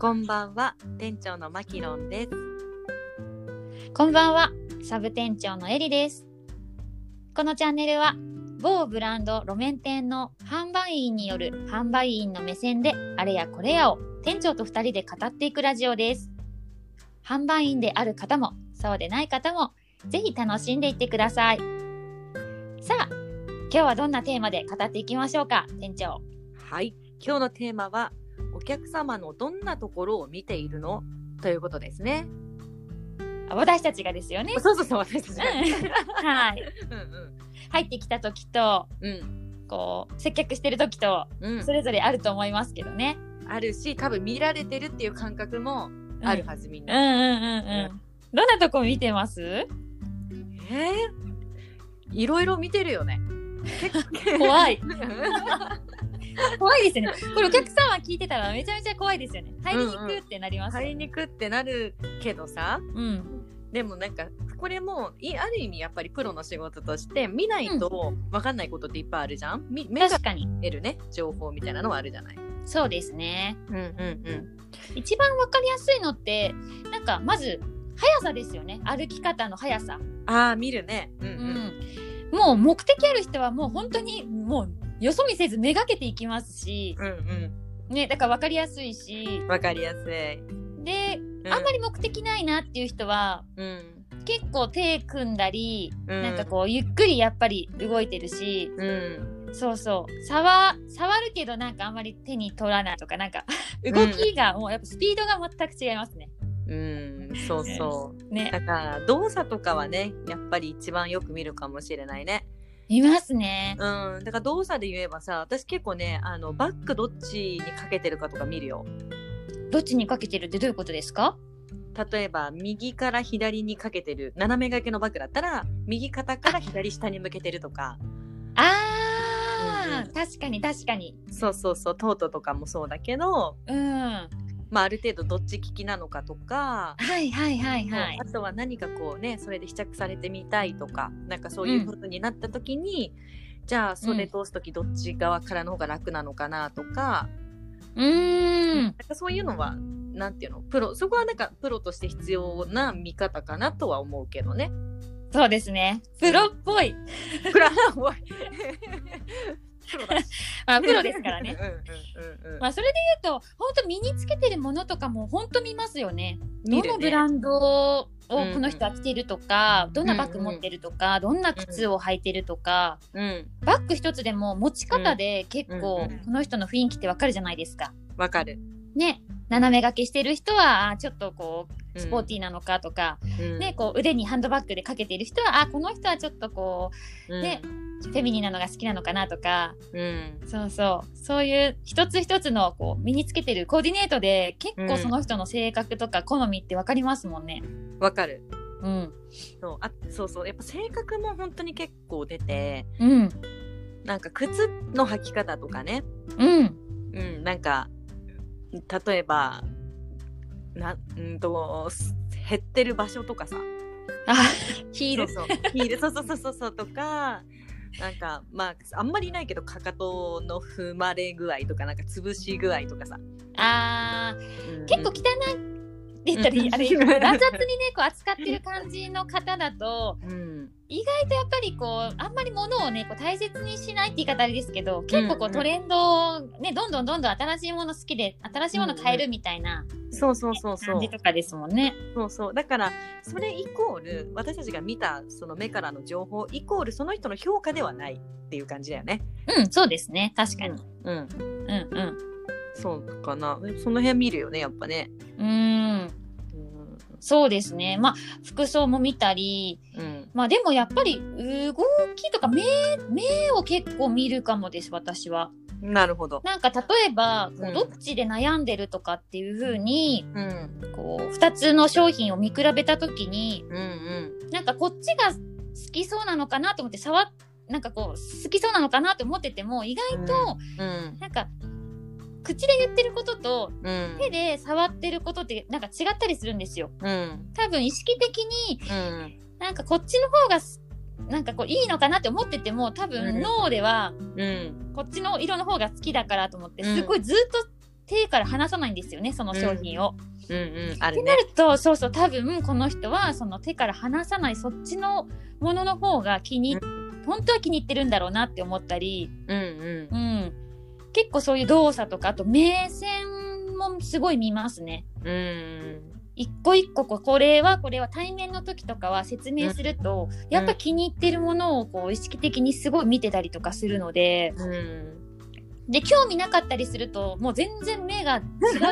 こんばんは、店長のマキロンです。こんばんは、サブ店長のエリです。このチャンネルは、某ブランド路面店の販売員による販売員の目線であれやこれやを店長と二人で語っていくラジオです。販売員である方も、そうでない方も、ぜひ楽しんでいってください。さあ、今日はどんなテーマで語っていきましょうか、店長。はい、今日のテーマは、お客様のどんなところを見ているの？ということですね。あ私たちがですよね。そうそうそう、私たちが。はい。うん入ってきた時と、うん。うん。こう、接客してる時と、うんそれぞれあると思いますけどね。あるし、多分見られてるっていう感覚もあるはず、みんな。うんうんうんうん。どんなとこ見てます？えー、いろいろ見てるよね。怖い。怖いですよね。これお客様聞いてたらめちゃめちゃ怖いですよね。入りに行くってなりますよ入りね。にくってなるけどさ、うん。でもなんかこれもいある意味やっぱりプロの仕事として見ないと分かんないことっていっぱいあるじゃん、み目が確かに。得るね情報みたいなのはあるじゃない？そうですね。うんうん一番わかりやすいのって、なんかまず、速さですよね。歩き方の速さ。うん。ああ見るね。うんううん。ん。もう目的ある人はもう本当にもうよそ見せずめがけていきますし、うんね、だからわかりやすいしうん。、わかりやすい。で、うん、あんまり目的ないなっていう人は、うん結構手組んだり、うんなんかこうゆっくりやっぱり動いてるし、うんそうそう触触るけどなんかあんまり手に取らないとかなんか 動きがもうやっぱスピードが全く違いますね。うんそうそう。ねだから動作とかはねやっぱり一番よく見るかもしれないね。いますね。うん、だから動作で言えばさ私結構ねあのバックどっちにかけてるかとか見るよ。どっちにかけてるってどういうことですか？例えば右から左にかけてる斜め掛けのバッグだったら右肩から左下に向けてるとかあー、うんうん確かに確かに。そうそうそうトートとかもそうだけど、うん。はまあ、ある程度どっち利きなのかとか、いはいはいはいあ。とは何かこうねそれで試着されてみたいとかなんかそういう風になった時に、じゃあそれ通す時どっち側からの方が楽なのかなとか,、うーん。なんかそういうのはなんていうの？プロそこはなんかプロとして必要な見方かなとは思うけどね。そうですね。プロっぽい。プロおいプロだしまあプロですからね。まあそれで言うと本当身につけてるものとかも本当見ますよね。どのブランドをうんこの人は着てるとか、どんなバッグ持ってるとか、どんな靴を履いてるとか、うん。バッグ一つでも持ち方で結構うんこの人の雰囲気ってわかるじゃないですか。わかる。ね。斜め掛けしてる人はあちょっとこううん。スポーティーなのかとか、うん。ねこう腕にハンドバッグでかけてる人はあこの人はちょっとこうん。ね。うフェミニンなのが好きなのかなとかうんそうそうそういう一つ一つのこう身につけてるコーディネートで結構その人の性格とか好みってわかりますもんね。わかる。うん。そうあそうそうやっぱ性格も本当に結構出てうん。なんか靴の履き方とかねうん。うんなんか例えばなうんとす減ってる場所とかさあ、ヒール。ヒールそうそうそうそうとかなんかまああんまりいないけどかかとの踏まれ具合とかなんか潰し具合とかさ、あうん。ー結構汚いって言ったあれ、乱雑にね、こう扱ってる感じの方だと、うん意外とやっぱりこう、あんまり物をね、こう大切にしないって言い方あれですけど、結構こうんうんうトレンドをね、どんどんどんどん新しいもの好きで、新しいもの変えるみたいなそうそうそうそう感じとかですもんね。そうそうだからそれイコール私たちが見たその目からの情報イコールその人の評価ではないっていう感じだよね。うん、そうですね。確かに。うん、うん、うん。そうかな。その辺見るよねやっぱね。うーん、うん。そうですね。まあ、服装も見たり、うん。まあでもやっぱり動きとか目、目を結構見るかもです、私は。なるほど。なんか例えば、こうん。うどっちで悩んでるとかっていう風に、うん。こう、二つの商品を見比べたときに、うんうん。なんかこっちが好きそうなのかなと思って触っ、なんかこう、好きそうなのかなと思ってても、意外と、うん。なんか、口で言ってることとうん。手で触ってることってなんか違ったりするんですよ。うん。多分意識的にうん。なんかこっちの方がすなんかこういいのかなって思ってても多うん。分脳ではうん。こっちの色の方が好きだからと思ってうん。すごいずっと手から離さないんですよねその商品を。うん。うんあってなるとそうそう多分この人はその手から離さないそっちのものの方が気に、本当は気に入ってるんだろうなって思ったり、うんうん。うん、結構そういう動作とかあと目線もすごい見ますね。うん。一個一個これはこれは対面の時とかは説明すると、やっぱ気に入ってるものをこう意識的にすごい見てたりとかするのでうん。で興味なかったりするともう全然目が違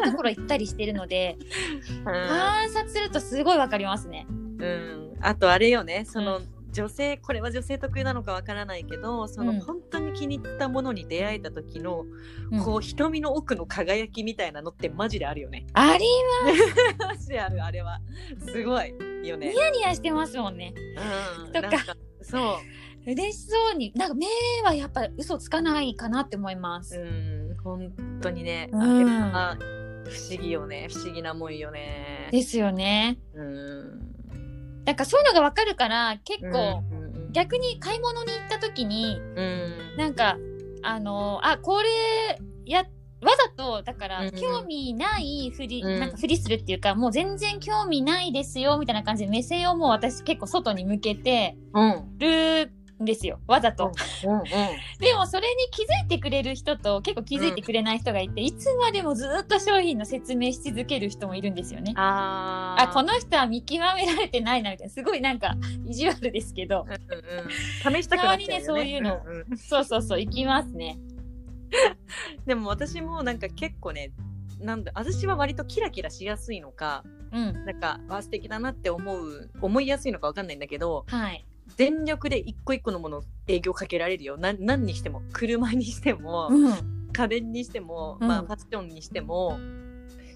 うところ行ったりしてるので 観察するとすごいわかりますね。うん、あとあれよねその、女性これは女性特有なのかわからないけどその、うん。本当に気に入ったものに出会えた時の、うん。こう瞳の奥の輝きみたいなのってマジであるよね。あり マジであるあれは。すごいよね。ニヤニヤしてますもんね。うん、とか。かそう。嬉しそうに。なんか目はやっぱ嘘つかないかなって思います。うん。本当にね、うん。あれは不思議よね。不思議なもんよね。ですよね。うんなんかそういうのがわかるから結構、逆に買い物に行った時にうん。なんかあのあこれやわざとだからうん興味ないふり、うん。なんかふりするっていうかもう全然興味ないですよみたいな感じで目線をもう私結構外に向けてうん。るんですよ。わざと。うんうん でもそれに気づいてくれる人と結構気づいてくれない人がいて、いつまでもずっと商品の説明し続ける人もいるんですよね。あー。あこの人は見極められてないなみたいなすごいなんか意地悪ですけど。うんうん。試したくなっちゃうよ、ね、ねそういうの。んうん。そうそうそう行きますね。でも私もなんか結構ねなんだ私は割とキラキラしやすいのかうん。なんかあ素敵だなって思う思いやすいのかわかんないんだけどはい。全力で一個一個のものを営業かけられるよな何にしても車にしても、うん。家電にしても、うん。まあ、ファッションにしても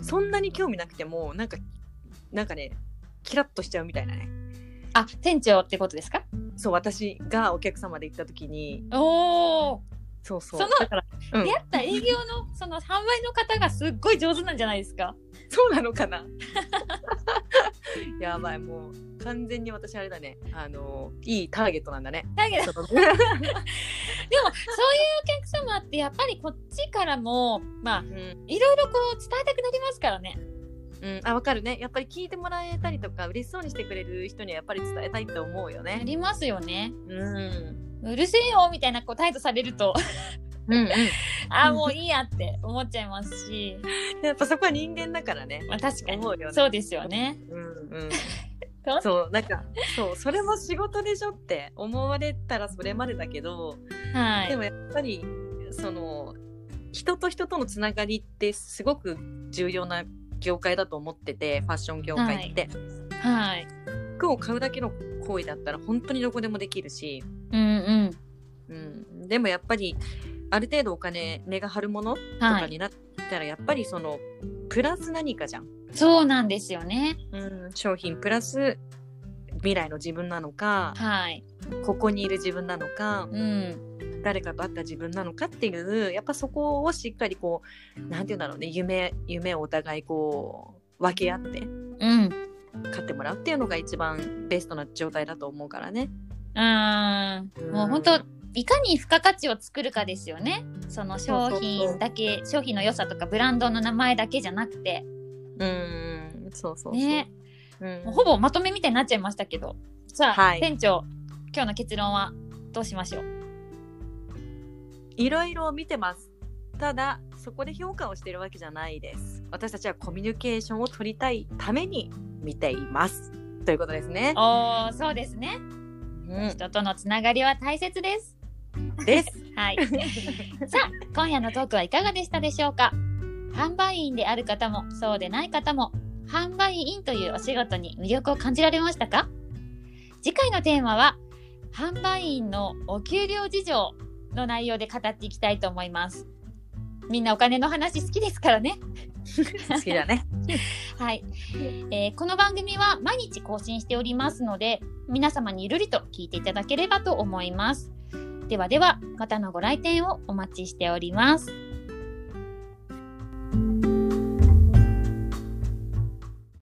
そんなに興味なくてもなんかなんかねキラッとしちゃうみたいなね。あ店長ってことですか？そう私がお客様で行った時に。おお。そうそう。そのだから、うん。出会った営業のその販売の方がすっごい上手なんじゃないですか？そうなのかな？やばいもう完全に私あれだね。あのいいターゲットなんだね。だけど。その でもそういうお客様ってやっぱりこっちからもまあうん。いろいろこう伝えたくなりますからね。うん、あわかるね。やっぱり聞いてもらえたりとか嬉しそうにしてくれる人にはやっぱり伝えたいって思うよあねりますよね。うん。うるせえよみたいなこう態度されるとうんうん。ああもういいやって思っちゃいますし、やっぱそこは人間だからね。まあ、確かに。思うよね。そうですよね。うんうん。そう？そうなんかそうそれも仕事でしょって思われたらそれまでだけど、はい。でもやっぱりその人と人とのつながりってすごく重要な業界だと思っててファッション業界って、はい。服を買うだけの行為だったら本当にどこでもできるし、うんうん。うん、でもやっぱりある程度お金値が張るものとはい。かになったらやっぱりそのプラス何かじゃん、そうなんですよね。うん、商品プラス未来の自分なのかはい。ここにいる自分なのかうん。誰かと会った自分なのかっていうやっぱそこをしっかりこうなんて言うんだろうね夢夢をお互いこう分け合ってうん。買ってもらうっていうのが一番ベストな状態だと思うからね。うん。もう本当いかに付加価値を作るかですよね。その商品だけ、商品の良さとかブランドの名前だけじゃなくて、うんそうそうそう。ね。うんほぼまとめみたいになっちゃいましたけど。さあ、はい店長、今日の結論はどうしましょう？いろいろ見てます。ただそこで評価をしているわけじゃないです。私たちはコミュニケーションを取りたいために見ています。ということですね。おー、そうですね。うん、人とのつながりは大切です。です。はい。さあ、今夜のトークはいかがでしたでしょうか？販売員である方も、そうでない方も、販売員というお仕事に魅力を感じられましたか？次回のテーマは、販売員のお給料事情の内容で語っていきたいと思います。みんなお金の話好きですからね。好きだね。はい、えーこの番組は毎日更新しておりますので皆様にゆるりと聞いていただければと思いますではではまたのご来店をお待ちしております。